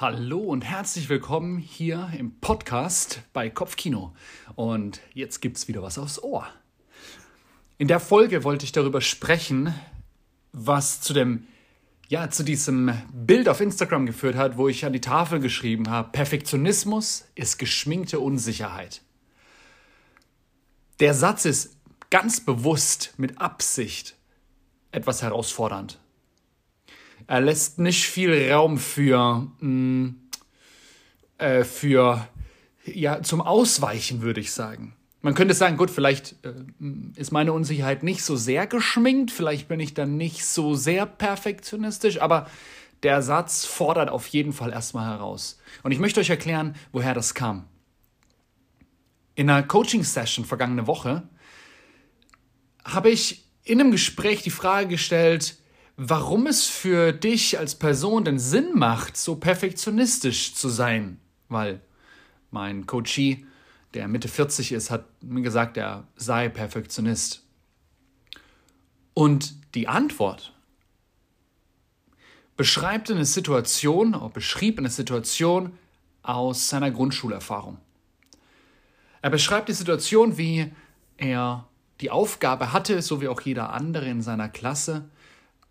Hallo und herzlich willkommen hier im Podcast bei Kopfkino. Und jetzt gibt's wieder was aufs Ohr. In der Folge wollte ich darüber sprechen, was zu dem ja, zu diesem Bild auf Instagram geführt hat, wo ich an die Tafel geschrieben habe, Perfektionismus ist geschminkte Unsicherheit. Der Satz ist ganz bewusst mit Absicht etwas herausfordernd. Er lässt nicht viel Raum für, mh, mm, äh, für ja, zum Ausweichen, würde ich sagen. Man könnte sagen, gut, vielleicht äh, ist meine Unsicherheit nicht so sehr geschminkt, vielleicht bin ich dann nicht so sehr perfektionistisch, aber der Satz fordert auf jeden Fall erstmal heraus. Und ich möchte euch erklären, woher das kam. In einer Coaching-Session vergangene Woche habe ich in einem Gespräch die Frage gestellt, warum es für dich als Person denn Sinn macht, so perfektionistisch zu sein. Weil mein Coachie, der Mitte 40 ist, hat mir gesagt, er sei Perfektionist. Und die Antwort beschreibt eine Situation, beschrieb eine Situation aus seiner Grundschulerfahrung. Er beschreibt die Situation, wie er die Aufgabe hatte, so wie auch jeder andere in seiner Klasse,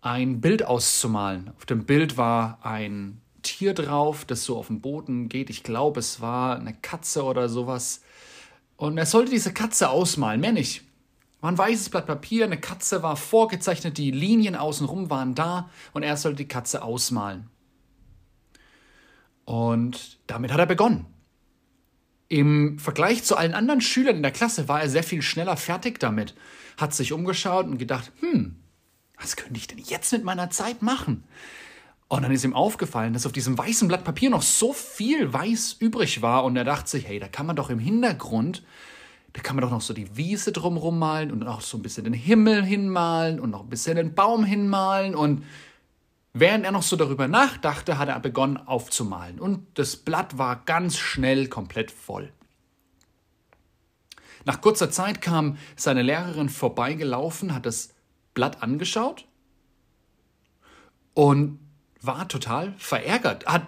ein Bild auszumalen. Auf dem Bild war ein Tier drauf, das so auf dem Boden geht. Ich glaube, es war eine Katze oder sowas. Und er sollte diese Katze ausmalen, mehr nicht. War ein weißes Blatt Papier, eine Katze war vorgezeichnet, die Linien außenrum waren da und er sollte die Katze ausmalen. Und damit hat er begonnen. Im Vergleich zu allen anderen Schülern in der Klasse war er sehr viel schneller fertig damit, hat sich umgeschaut und gedacht, hm, was könnte ich denn jetzt mit meiner Zeit machen? Und dann ist ihm aufgefallen, dass auf diesem weißen Blatt Papier noch so viel weiß übrig war und er dachte sich, hey, da kann man doch im Hintergrund, da kann man doch noch so die Wiese drumherum malen und auch so ein bisschen den Himmel hinmalen und noch ein bisschen den Baum hinmalen und während er noch so darüber nachdachte, hat er begonnen aufzumalen und das Blatt war ganz schnell komplett voll. Nach kurzer Zeit kam seine Lehrerin vorbeigelaufen, hat das Blatt angeschaut und war total verärgert, hat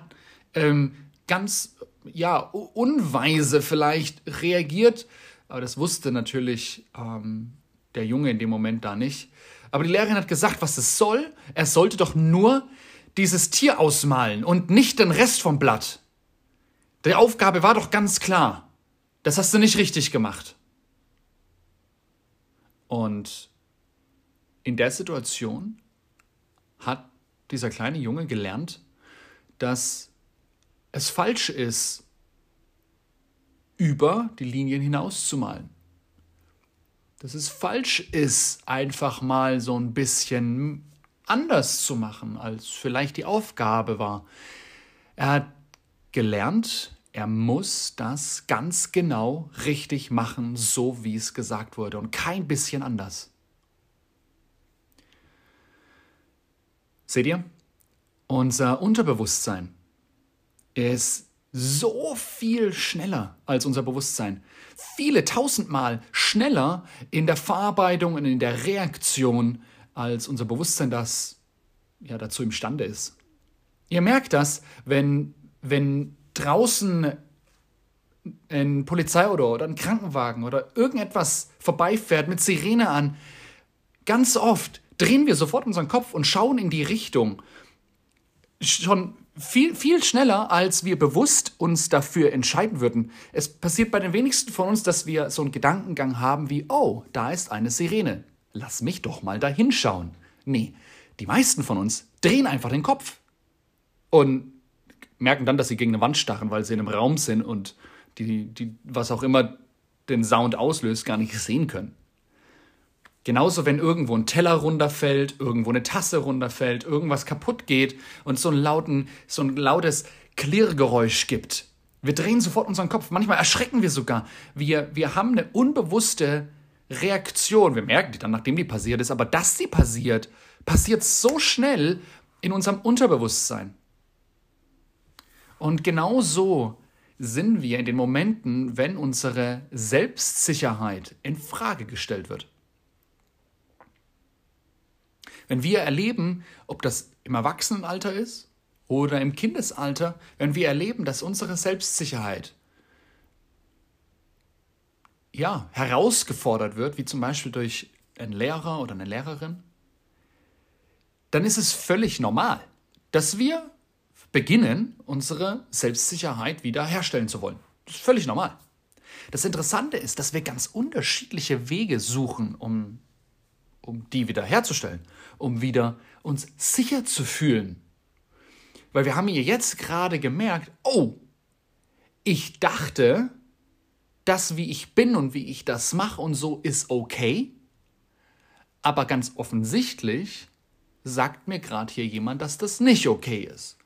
ähm, ganz ja unweise vielleicht reagiert, aber das wusste natürlich ähm, der Junge in dem Moment da nicht. Aber die Lehrerin hat gesagt, was es soll. Er sollte doch nur dieses Tier ausmalen und nicht den Rest vom Blatt. Die Aufgabe war doch ganz klar. Das hast du nicht richtig gemacht. Und in der Situation hat dieser kleine Junge gelernt, dass es falsch ist, über die Linien hinaus zu malen. Dass es falsch ist, einfach mal so ein bisschen anders zu machen, als vielleicht die Aufgabe war. Er hat gelernt, er muss das ganz genau richtig machen, so wie es gesagt wurde und kein bisschen anders. Seht ihr? Unser Unterbewusstsein ist so viel schneller als unser Bewusstsein. Viele tausendmal schneller in der Verarbeitung und in der Reaktion, als unser Bewusstsein das ja dazu imstande ist. Ihr merkt das, wenn, wenn draußen ein Polizeiauto oder ein Krankenwagen oder irgendetwas vorbeifährt mit Sirene an. Ganz oft drehen wir sofort unseren Kopf und schauen in die Richtung. Schon viel, viel schneller, als wir bewusst uns dafür entscheiden würden. Es passiert bei den wenigsten von uns, dass wir so einen Gedankengang haben wie, oh, da ist eine Sirene. Lass mich doch mal da hinschauen. Nee, die meisten von uns drehen einfach den Kopf und merken dann, dass sie gegen eine Wand starren, weil sie in einem Raum sind und die, die, was auch immer den Sound auslöst, gar nicht sehen können. Genauso, wenn irgendwo ein Teller runterfällt, irgendwo eine Tasse runterfällt, irgendwas kaputt geht und so, einen lauten, so ein lautes Klirrgeräusch gibt. Wir drehen sofort unseren Kopf. Manchmal erschrecken wir sogar. Wir, wir haben eine unbewusste Reaktion. Wir merken die dann, nachdem die passiert ist. Aber dass sie passiert, passiert so schnell in unserem Unterbewusstsein. Und genau so sind wir in den Momenten, wenn unsere Selbstsicherheit in Frage gestellt wird. Wenn wir erleben, ob das im Erwachsenenalter ist oder im Kindesalter, wenn wir erleben, dass unsere Selbstsicherheit ja, herausgefordert wird, wie zum Beispiel durch einen Lehrer oder eine Lehrerin, dann ist es völlig normal, dass wir beginnen, unsere Selbstsicherheit wieder herstellen zu wollen. Das ist völlig normal. Das Interessante ist, dass wir ganz unterschiedliche Wege suchen, um, um die wieder herzustellen, um wieder uns sicher zu fühlen. Weil wir haben hier jetzt gerade gemerkt, oh, ich dachte, das, wie ich bin und wie ich das mache und so ist okay. Aber ganz offensichtlich sagt mir gerade hier jemand, dass das nicht okay ist.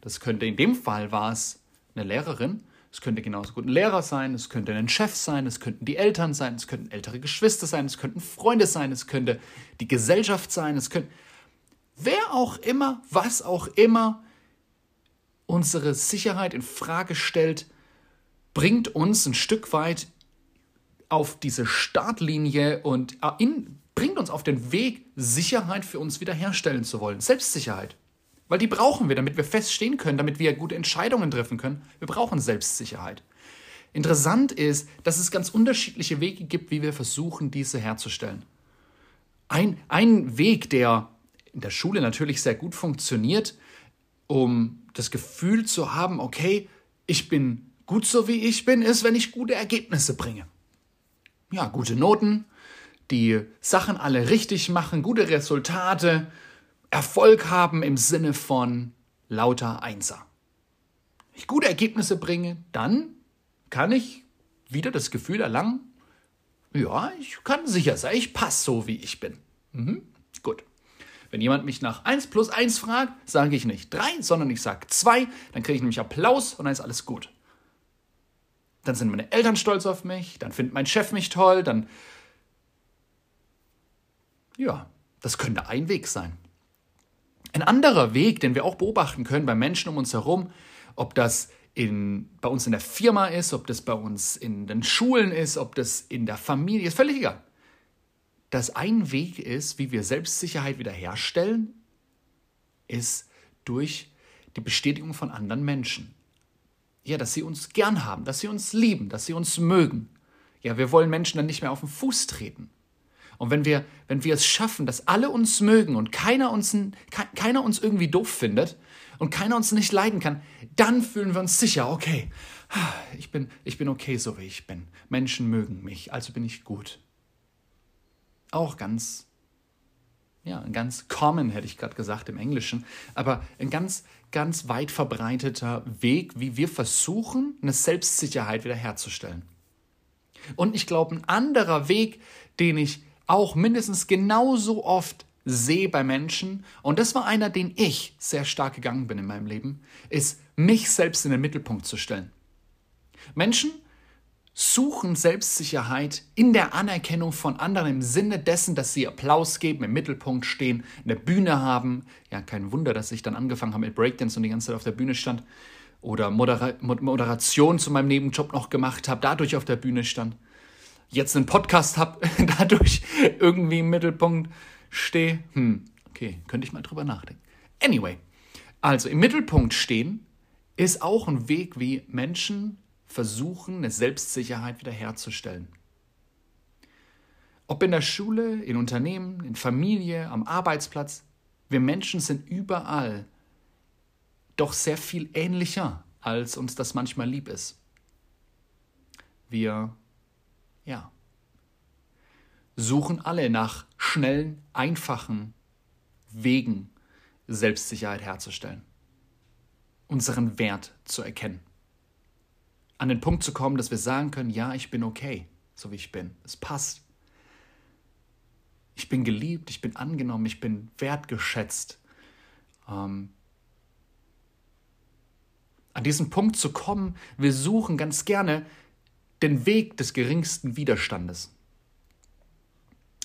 Das könnte in dem Fall war es eine Lehrerin, es könnte genauso gut ein Lehrer sein, es könnte ein Chef sein, es könnten die Eltern sein, es könnten ältere Geschwister sein, es könnten Freunde sein, es könnte die Gesellschaft sein, es könnte wer auch immer, was auch immer unsere Sicherheit in Frage stellt, bringt uns ein Stück weit auf diese Startlinie und äh, in, bringt uns auf den Weg, Sicherheit für uns wiederherstellen zu wollen. Selbstsicherheit. Weil die brauchen wir, damit wir feststehen können, damit wir gute Entscheidungen treffen können. Wir brauchen Selbstsicherheit. Interessant ist, dass es ganz unterschiedliche Wege gibt, wie wir versuchen, diese herzustellen. Ein, ein Weg, der in der Schule natürlich sehr gut funktioniert, um das Gefühl zu haben, okay, ich bin gut so wie ich bin, ist, wenn ich gute Ergebnisse bringe. Ja, gute Noten, die Sachen alle richtig machen, gute Resultate, Erfolg haben im Sinne von lauter Einser. Wenn ich gute Ergebnisse bringe, dann kann ich wieder das Gefühl erlangen, ja, ich kann sicher sein, ich passe so, wie ich bin. Mhm, gut. Wenn jemand mich nach 1 plus 1 fragt, sage ich nicht 3, sondern ich sage 2, dann kriege ich nämlich Applaus und dann ist alles gut. Dann sind meine Eltern stolz auf mich, dann findet mein Chef mich toll, dann... Ja, das könnte ein Weg sein. Ein anderer Weg, den wir auch beobachten können bei Menschen um uns herum, ob das in, bei uns in der Firma ist, ob das bei uns in den Schulen ist, ob das in der Familie ist, völlig egal. Dass ein Weg ist, wie wir Selbstsicherheit wiederherstellen, ist durch die Bestätigung von anderen Menschen. Ja, dass sie uns gern haben, dass sie uns lieben, dass sie uns mögen. Ja, wir wollen Menschen dann nicht mehr auf den Fuß treten. Und wenn wir, wenn wir es schaffen, dass alle uns mögen und keiner uns, keiner uns irgendwie doof findet und keiner uns nicht leiden kann, dann fühlen wir uns sicher, okay, ich bin, ich bin okay, so wie ich bin. Menschen mögen mich, also bin ich gut. Auch ganz, ja, ganz common, hätte ich gerade gesagt im Englischen, aber ein ganz, ganz weit verbreiteter Weg, wie wir versuchen, eine Selbstsicherheit wiederherzustellen. Und ich glaube, ein anderer Weg, den ich auch mindestens genauso oft sehe bei Menschen, und das war einer, den ich sehr stark gegangen bin in meinem Leben, ist, mich selbst in den Mittelpunkt zu stellen. Menschen suchen Selbstsicherheit in der Anerkennung von anderen im Sinne dessen, dass sie Applaus geben, im Mittelpunkt stehen, eine Bühne haben. Ja, kein Wunder, dass ich dann angefangen habe mit Breakdance und die ganze Zeit auf der Bühne stand. Oder Modera Moderation zu meinem Nebenjob noch gemacht habe, dadurch auf der Bühne stand jetzt einen Podcast habe, dadurch irgendwie im Mittelpunkt stehe. Hm, okay, könnte ich mal drüber nachdenken. Anyway, also im Mittelpunkt stehen ist auch ein Weg, wie Menschen versuchen, eine Selbstsicherheit wiederherzustellen. Ob in der Schule, in Unternehmen, in Familie, am Arbeitsplatz, wir Menschen sind überall doch sehr viel ähnlicher, als uns das manchmal lieb ist. Wir ja. Suchen alle nach schnellen, einfachen Wegen, Selbstsicherheit herzustellen. Unseren Wert zu erkennen. An den Punkt zu kommen, dass wir sagen können, ja, ich bin okay, so wie ich bin. Es passt. Ich bin geliebt, ich bin angenommen, ich bin wertgeschätzt. Ähm, an diesen Punkt zu kommen, wir suchen ganz gerne den Weg des geringsten Widerstandes.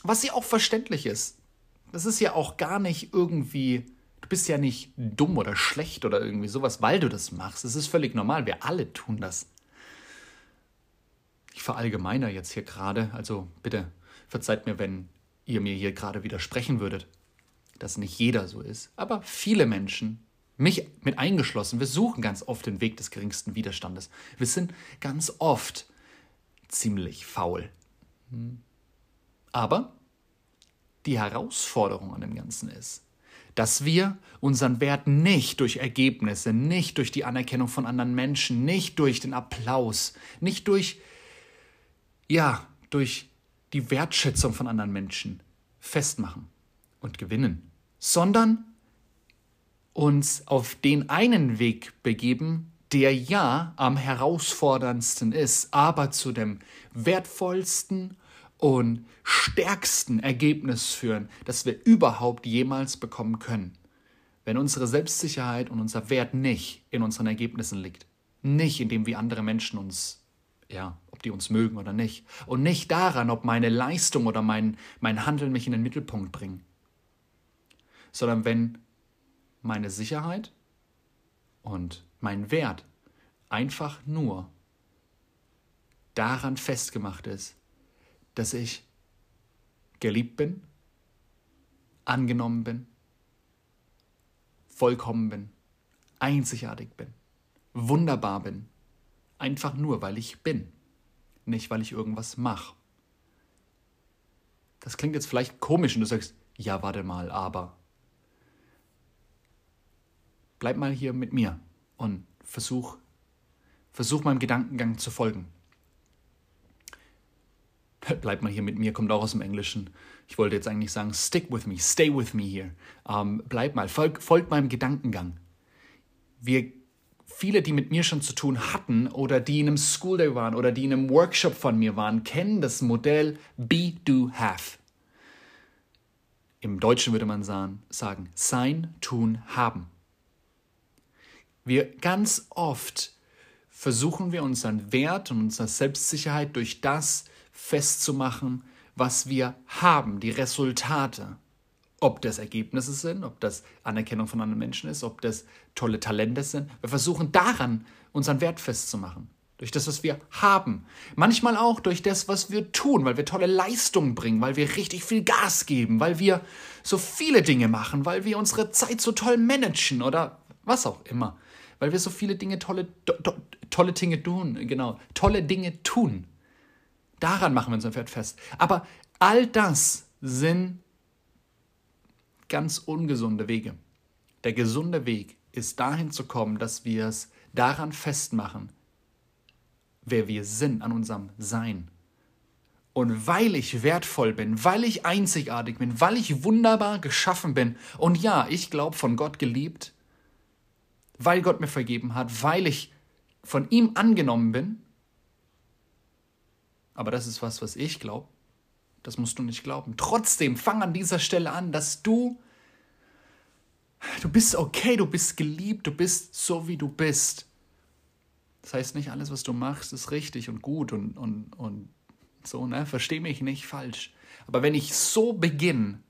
Was ja auch verständlich ist. Das ist ja auch gar nicht irgendwie, du bist ja nicht dumm oder schlecht oder irgendwie sowas, weil du das machst. Es ist völlig normal, wir alle tun das. Ich verallgemeiner jetzt hier gerade, also bitte verzeiht mir, wenn ihr mir hier gerade widersprechen würdet, dass nicht jeder so ist, aber viele Menschen mich mit eingeschlossen, wir suchen ganz oft den Weg des geringsten Widerstandes. Wir sind ganz oft ziemlich faul. Aber die Herausforderung an dem Ganzen ist, dass wir unseren Wert nicht durch Ergebnisse, nicht durch die Anerkennung von anderen Menschen, nicht durch den Applaus, nicht durch, ja, durch die Wertschätzung von anderen Menschen festmachen und gewinnen, sondern uns auf den einen Weg begeben, der ja am herausforderndsten ist, aber zu dem wertvollsten und stärksten Ergebnis führen, das wir überhaupt jemals bekommen können. Wenn unsere Selbstsicherheit und unser Wert nicht in unseren Ergebnissen liegt, nicht in dem, wie andere Menschen uns, ja, ob die uns mögen oder nicht, und nicht daran, ob meine Leistung oder mein, mein Handeln mich in den Mittelpunkt bringen, sondern wenn meine Sicherheit und mein Wert einfach nur daran festgemacht ist, dass ich geliebt bin, angenommen bin, vollkommen bin, einzigartig bin, wunderbar bin, einfach nur, weil ich bin, nicht weil ich irgendwas mache. Das klingt jetzt vielleicht komisch und du sagst, ja, warte mal, aber bleib mal hier mit mir und versuch, versuch meinem Gedankengang zu folgen. Bleib mal hier mit mir, kommt auch aus dem Englischen. Ich wollte jetzt eigentlich sagen, stick with me, stay with me here. Ähm, bleib mal, folg, folgt meinem Gedankengang. Wir, viele, die mit mir schon zu tun hatten oder die in einem School Day waren oder die in einem Workshop von mir waren, kennen das Modell Be, Do, Have. Im Deutschen würde man sagen sein, tun, haben. Wir ganz oft versuchen wir unseren Wert und unsere Selbstsicherheit durch das festzumachen, was wir haben, die Resultate. Ob das Ergebnisse sind, ob das Anerkennung von anderen Menschen ist, ob das tolle Talente sind. Wir versuchen daran unseren Wert festzumachen. Durch das, was wir haben. Manchmal auch durch das, was wir tun, weil wir tolle Leistungen bringen, weil wir richtig viel Gas geben, weil wir so viele Dinge machen, weil wir unsere Zeit so toll managen oder was auch immer weil wir so viele Dinge, tolle, to, tolle Dinge tun, genau, tolle Dinge tun. Daran machen wir unser Pferd fest. Aber all das sind ganz ungesunde Wege. Der gesunde Weg ist dahin zu kommen, dass wir es daran festmachen, wer wir sind an unserem Sein. Und weil ich wertvoll bin, weil ich einzigartig bin, weil ich wunderbar geschaffen bin und ja, ich glaube von Gott geliebt, weil Gott mir vergeben hat, weil ich von ihm angenommen bin. Aber das ist was, was ich glaube. Das musst du nicht glauben. Trotzdem, fang an dieser Stelle an, dass du, du bist okay, du bist geliebt, du bist so, wie du bist. Das heißt nicht, alles, was du machst, ist richtig und gut und, und, und so, ne? Versteh mich nicht falsch. Aber wenn ich so beginne,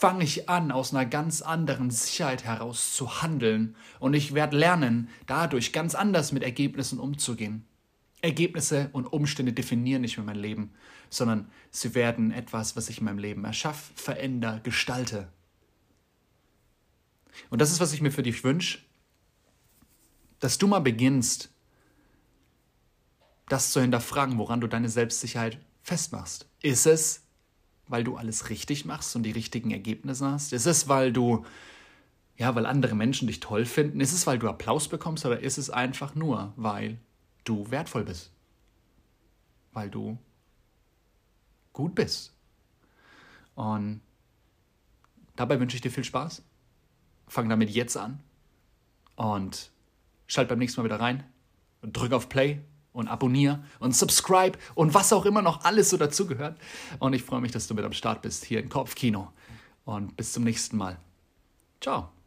fange ich an, aus einer ganz anderen Sicherheit heraus zu handeln und ich werde lernen, dadurch ganz anders mit Ergebnissen umzugehen. Ergebnisse und Umstände definieren nicht mehr mein Leben, sondern sie werden etwas, was ich in meinem Leben erschaffe, verändere, gestalte. Und das ist, was ich mir für dich wünsche, dass du mal beginnst, das zu hinterfragen, woran du deine Selbstsicherheit festmachst. Ist es weil du alles richtig machst und die richtigen Ergebnisse hast? Ist es, weil du, ja, weil andere Menschen dich toll finden? Ist es, weil du Applaus bekommst oder ist es einfach nur, weil du wertvoll bist? Weil du gut bist? Und dabei wünsche ich dir viel Spaß. Fang damit jetzt an und schalt beim nächsten Mal wieder rein und drück auf Play und abonniere und subscribe und was auch immer noch alles so dazugehört. Und ich freue mich, dass du mit am Start bist hier im Kopfkino. Und bis zum nächsten Mal. Ciao.